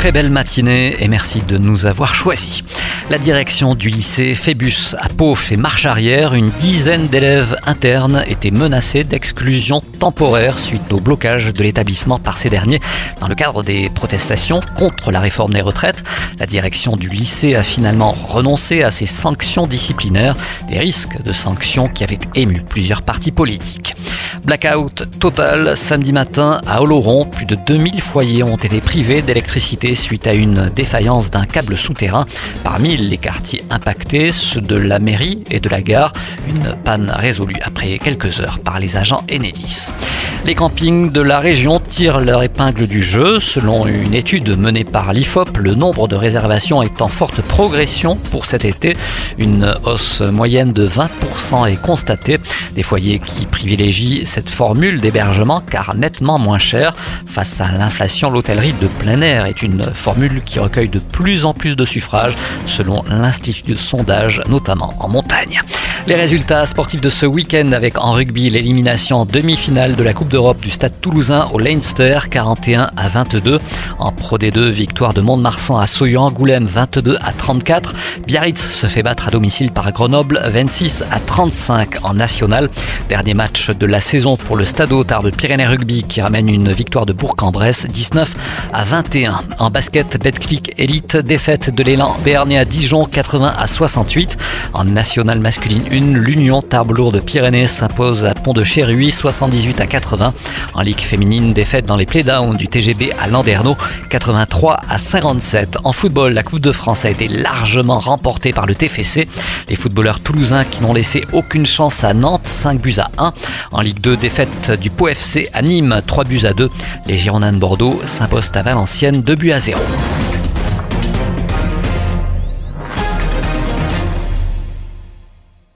Très belle matinée et merci de nous avoir choisis. La direction du lycée Phébus à Pau fait marche arrière. Une dizaine d'élèves internes étaient menacés d'exclusion temporaire suite au blocage de l'établissement par ces derniers dans le cadre des protestations contre la réforme des retraites. La direction du lycée a finalement renoncé à ces sanctions disciplinaires, des risques de sanctions qui avaient ému plusieurs partis politiques. Blackout total samedi matin à Oloron. Plus de 2000 foyers ont été privés d'électricité suite à une défaillance d'un câble souterrain. Parmi les quartiers impactés, ceux de la mairie et de la gare. Une panne résolue après quelques heures par les agents Enedis. Les campings de la région tirent leur épingle du jeu. Selon une étude menée par l'IFOP, le nombre de réservations est en forte progression pour cet été. Une hausse moyenne de 20% est constatée. Des foyers qui privilégient cette formule d'hébergement car nettement moins cher. Face à l'inflation, l'hôtellerie de plein air est une formule qui recueille de plus en plus de suffrages selon l'Institut de sondage, notamment en montagne. Les résultats sportifs de ce week-end avec en rugby l'élimination en demi-finale de la Coupe d'Europe du Stade toulousain au Leinster 41 à 22. En Pro D2, victoire de Mont-de-Marsan à Soyan-Angoulême 22 à 34. Biarritz se fait battre à domicile par Grenoble 26 à 35 en national. Dernier match de la saison pour le Stade Tarbes Pyrénées Rugby qui ramène une victoire de Bourg-en-Bresse 19 à 21. En basket, Betclic Elite, défaite de l'élan Béarnais à Dijon 80 à 68. En national masculine 1, l'Union Tarbes-Lourdes Pyrénées s'impose à Pont de Chéruy 78 à 80. En Ligue féminine, défaite dans les playdowns du TGB à Landerneau 83 à 57. En football, la Coupe de France a été largement remportée par le TFC. Les footballeurs toulousains qui n'ont laissé aucune chance à Nantes, 5 buts à 1. En Ligue 2, défaite du Pau FC à Nîmes, 3 buts à 2. Les Girondins de Bordeaux s'imposent à Valenciennes, 2 buts à 0.